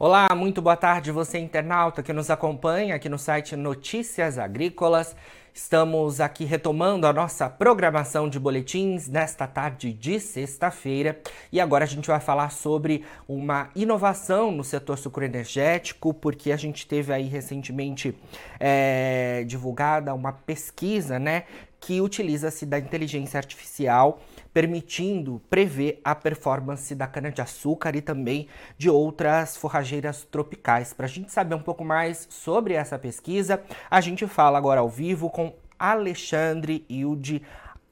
Olá, muito boa tarde, você internauta que nos acompanha aqui no site Notícias Agrícolas. Estamos aqui retomando a nossa programação de boletins nesta tarde de sexta-feira e agora a gente vai falar sobre uma inovação no setor sucroenergético, porque a gente teve aí recentemente é, divulgada uma pesquisa, né, que utiliza-se da inteligência artificial permitindo prever a performance da cana-de-açúcar e também de outras forrageiras tropicais. Para a gente saber um pouco mais sobre essa pesquisa, a gente fala agora ao vivo com Alexandre Hilde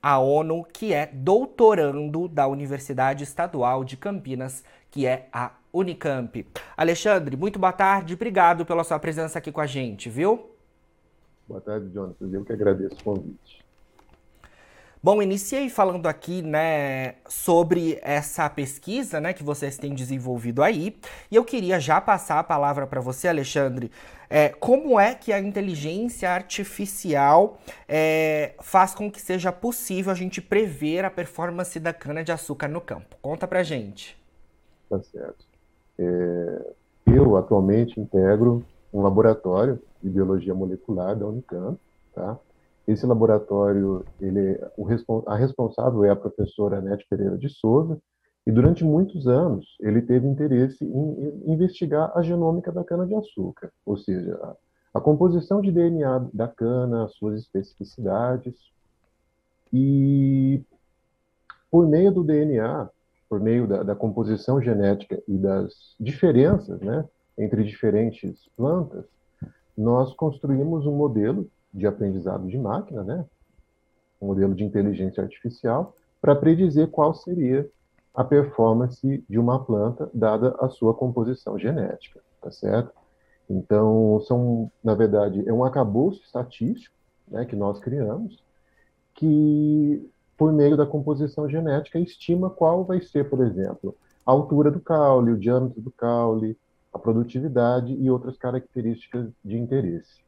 Aono, que é doutorando da Universidade Estadual de Campinas, que é a Unicamp. Alexandre, muito boa tarde, obrigado pela sua presença aqui com a gente, viu? Boa tarde, Jonathan. Eu que agradeço o convite. Bom, iniciei falando aqui, né, sobre essa pesquisa, né, que vocês têm desenvolvido aí, e eu queria já passar a palavra para você, Alexandre. É, como é que a inteligência artificial é, faz com que seja possível a gente prever a performance da cana de açúcar no campo? Conta pra gente. Tá certo. É, eu atualmente integro um laboratório de biologia molecular da Unicamp, tá? Esse laboratório, ele, o, a responsável é a professora Anete Pereira de Souza, e durante muitos anos ele teve interesse em investigar a genômica da cana-de-açúcar, ou seja, a, a, composição de DNA da cana, suas especificidades. E por meio do DNA, por meio da, da composição genética e das diferenças né, entre diferentes plantas, nós construímos um modelo de aprendizado de máquina, né? um modelo de inteligência artificial, para predizer qual seria a performance de uma planta dada a sua composição genética, tá certo? Então, são, na verdade, é um acabouço estatístico né, que nós criamos, que, por meio da composição genética, estima qual vai ser, por exemplo, a altura do caule, o diâmetro do caule, a produtividade e outras características de interesse.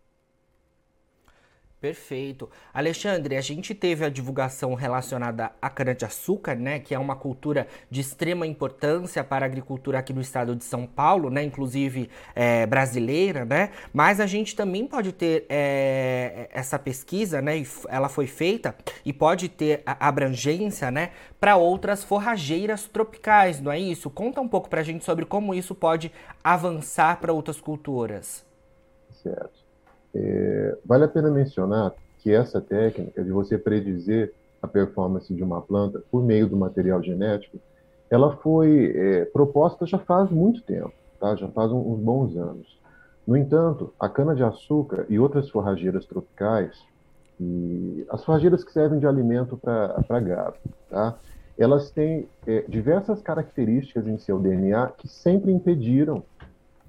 Perfeito. Alexandre, a gente teve a divulgação relacionada à cana-de-açúcar, né, que é uma cultura de extrema importância para a agricultura aqui no estado de São Paulo, né, inclusive é, brasileira, né, mas a gente também pode ter é, essa pesquisa, né, ela foi feita e pode ter abrangência, né, para outras forrageiras tropicais, não é isso? Conta um pouco para a gente sobre como isso pode avançar para outras culturas. Certo. É, vale a pena mencionar que essa técnica de você predizer a performance de uma planta por meio do material genético, ela foi é, proposta já faz muito tempo, tá? já faz uns bons anos. No entanto, a cana-de-açúcar e outras forrageiras tropicais, as forrageiras que servem de alimento para gado, tá? elas têm é, diversas características em seu DNA que sempre impediram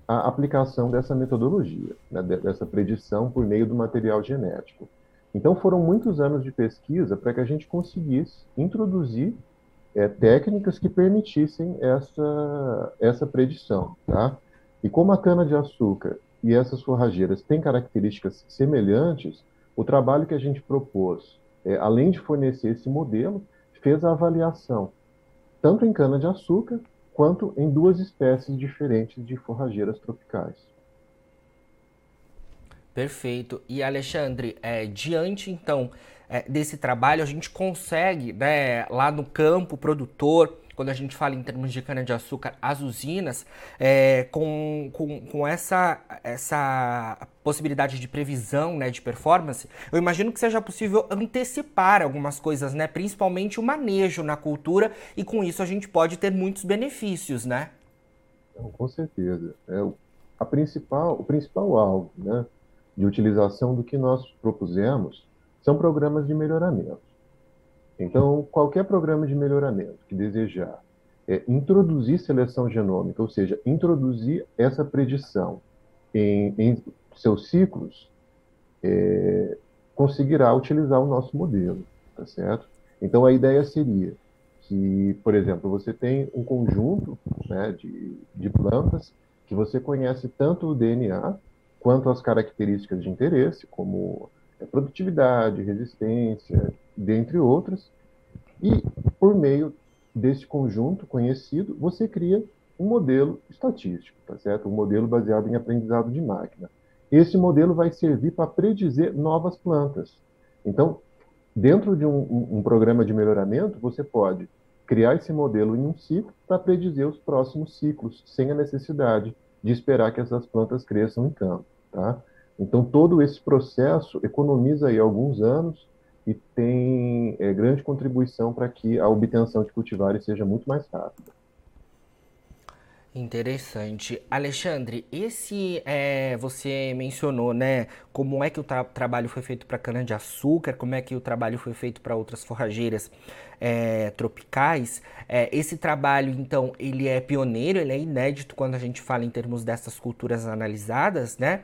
a aplicação dessa metodologia, né, dessa predição por meio do material genético. Então, foram muitos anos de pesquisa para que a gente conseguisse introduzir é, técnicas que permitissem essa, essa predição. Tá? E como a cana-de-açúcar e essas forrageiras têm características semelhantes, o trabalho que a gente propôs, é, além de fornecer esse modelo, fez a avaliação tanto em cana-de-açúcar quanto em duas espécies diferentes de forrageiras tropicais. Perfeito. E Alexandre, é, diante então é, desse trabalho, a gente consegue, né, lá no campo produtor, quando a gente fala em termos de cana-de-açúcar, as usinas, é, com, com, com essa, essa possibilidade de previsão né, de performance, eu imagino que seja possível antecipar algumas coisas, né? principalmente o manejo na cultura, e com isso a gente pode ter muitos benefícios, né? Com certeza. É, a principal, o principal alvo né, de utilização do que nós propusemos são programas de melhoramento. Então, qualquer programa de melhoramento que desejar é, introduzir seleção genômica, ou seja, introduzir essa predição em, em seus ciclos, é, conseguirá utilizar o nosso modelo, tá certo? Então, a ideia seria que, por exemplo, você tem um conjunto né, de, de plantas que você conhece tanto o DNA quanto as características de interesse, como produtividade, resistência, dentre outras. E, por meio desse conjunto conhecido, você cria um modelo estatístico, tá certo? Um modelo baseado em aprendizado de máquina. Esse modelo vai servir para predizer novas plantas. Então, dentro de um, um, um programa de melhoramento, você pode criar esse modelo em um ciclo para predizer os próximos ciclos, sem a necessidade de esperar que essas plantas cresçam em campo, tá? Então, todo esse processo economiza aí alguns anos e tem é, grande contribuição para que a obtenção de cultivares seja muito mais rápida. Interessante. Alexandre, esse é, você mencionou, né, como é que o tra trabalho foi feito para cana-de-açúcar, como é que o trabalho foi feito para outras forrageiras é, tropicais. É, esse trabalho, então, ele é pioneiro, ele é inédito quando a gente fala em termos dessas culturas analisadas, né?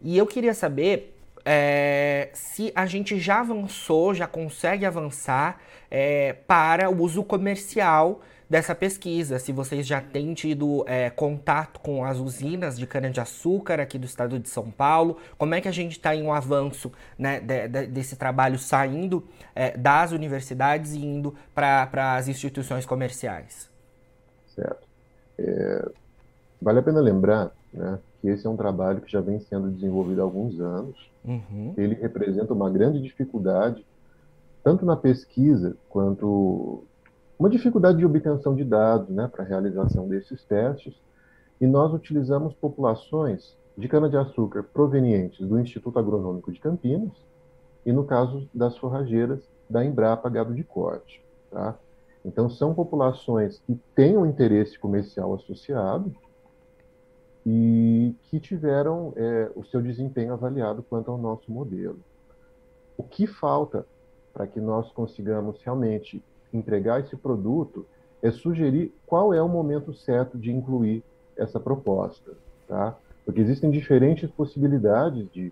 E eu queria saber é, se a gente já avançou, já consegue avançar é, para o uso comercial dessa pesquisa, se vocês já têm tido é, contato com as usinas de cana-de-açúcar aqui do estado de São Paulo, como é que a gente está em um avanço né, de, de, desse trabalho saindo é, das universidades e indo para as instituições comerciais? Certo. É, vale a pena lembrar né, que esse é um trabalho que já vem sendo desenvolvido há alguns anos. Uhum. Ele representa uma grande dificuldade, tanto na pesquisa quanto uma dificuldade de obtenção de dados né, para a realização desses testes, e nós utilizamos populações de cana-de-açúcar provenientes do Instituto Agronômico de Campinas e, no caso das forrageiras, da Embrapa Gado de Corte. Tá? Então, são populações que têm um interesse comercial associado e que tiveram é, o seu desempenho avaliado quanto ao nosso modelo. O que falta para que nós consigamos realmente entregar esse produto é sugerir qual é o momento certo de incluir essa proposta, tá? Porque existem diferentes possibilidades de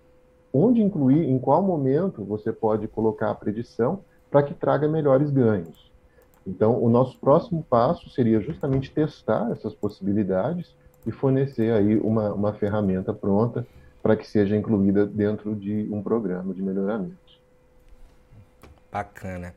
onde incluir, em qual momento você pode colocar a predição para que traga melhores ganhos. Então, o nosso próximo passo seria justamente testar essas possibilidades e fornecer aí uma, uma ferramenta pronta para que seja incluída dentro de um programa de melhoramento. Bacana.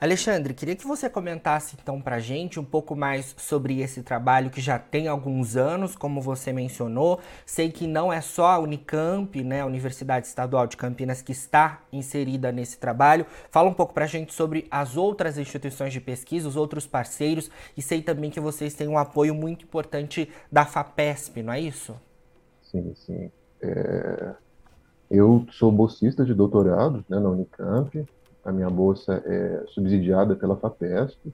Alexandre, queria que você comentasse então para gente um pouco mais sobre esse trabalho que já tem alguns anos, como você mencionou. Sei que não é só a Unicamp, né, a Universidade Estadual de Campinas, que está inserida nesse trabalho. Fala um pouco para gente sobre as outras instituições de pesquisa, os outros parceiros, e sei também que vocês têm um apoio muito importante da FAPESP, não é isso? Sim, sim. É... Eu sou bolsista de doutorado né, na Unicamp, a minha bolsa é subsidiada pela FAPESP,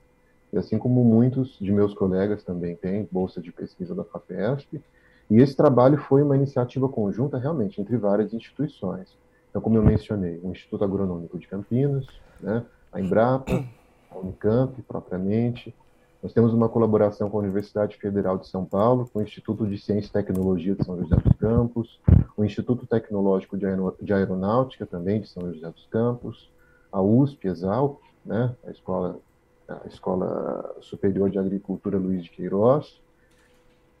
e assim como muitos de meus colegas também têm bolsa de pesquisa da FAPESP, e esse trabalho foi uma iniciativa conjunta realmente entre várias instituições. Então, como eu mencionei, o Instituto Agronômico de Campinas, né, a Embrapa, a Unicamp propriamente, nós temos uma colaboração com a Universidade Federal de São Paulo, com o Instituto de Ciência e Tecnologia de São José dos Campos, o Instituto Tecnológico de Aeronáutica também de São José dos Campos, a USP, Exalc, né, a Escola, a Escola Superior de Agricultura Luiz de Queiroz,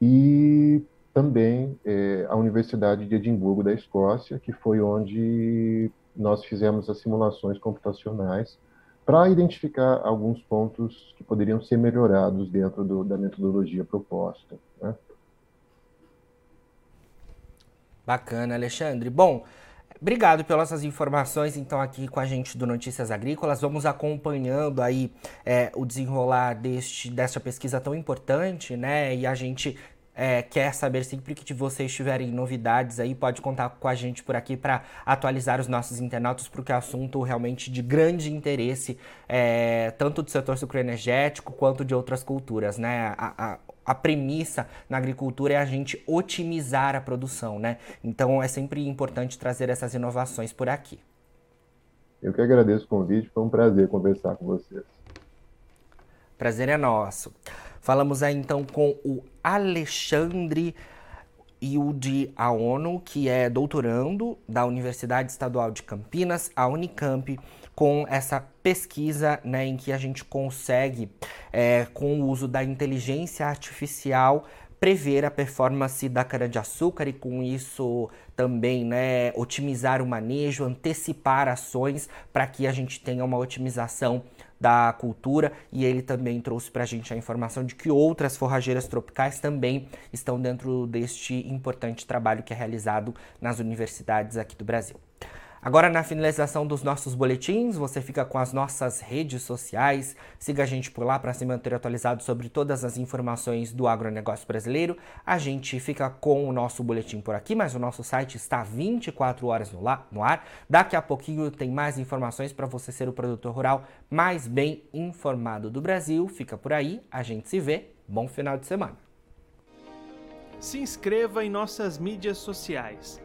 e também é, a Universidade de Edimburgo da Escócia, que foi onde nós fizemos as simulações computacionais para identificar alguns pontos que poderiam ser melhorados dentro do, da metodologia proposta. Né? Bacana, Alexandre. Bom, Obrigado pelas essas informações, então, aqui com a gente do Notícias Agrícolas. Vamos acompanhando aí é, o desenrolar deste, desta pesquisa tão importante, né? E a gente é, quer saber sempre que vocês tiverem novidades aí, pode contar com a gente por aqui para atualizar os nossos internautas, porque é assunto realmente de grande interesse, é, tanto do setor sucroenergético quanto de outras culturas, né? A, a, a premissa na agricultura é a gente otimizar a produção, né? Então é sempre importante trazer essas inovações por aqui. Eu que agradeço o convite, foi um prazer conversar com vocês. Prazer é nosso. Falamos aí então com o Alexandre Yudi Aono, que é doutorando da Universidade Estadual de Campinas, a Unicamp, com essa pesquisa né, em que a gente consegue, é, com o uso da inteligência artificial, prever a performance da cana-de-açúcar e com isso também né, otimizar o manejo, antecipar ações para que a gente tenha uma otimização da cultura e ele também trouxe para a gente a informação de que outras forrageiras tropicais também estão dentro deste importante trabalho que é realizado nas universidades aqui do Brasil. Agora, na finalização dos nossos boletins, você fica com as nossas redes sociais. Siga a gente por lá para se manter atualizado sobre todas as informações do agronegócio brasileiro. A gente fica com o nosso boletim por aqui, mas o nosso site está 24 horas no ar. Daqui a pouquinho tem mais informações para você ser o produtor rural mais bem informado do Brasil. Fica por aí, a gente se vê. Bom final de semana. Se inscreva em nossas mídias sociais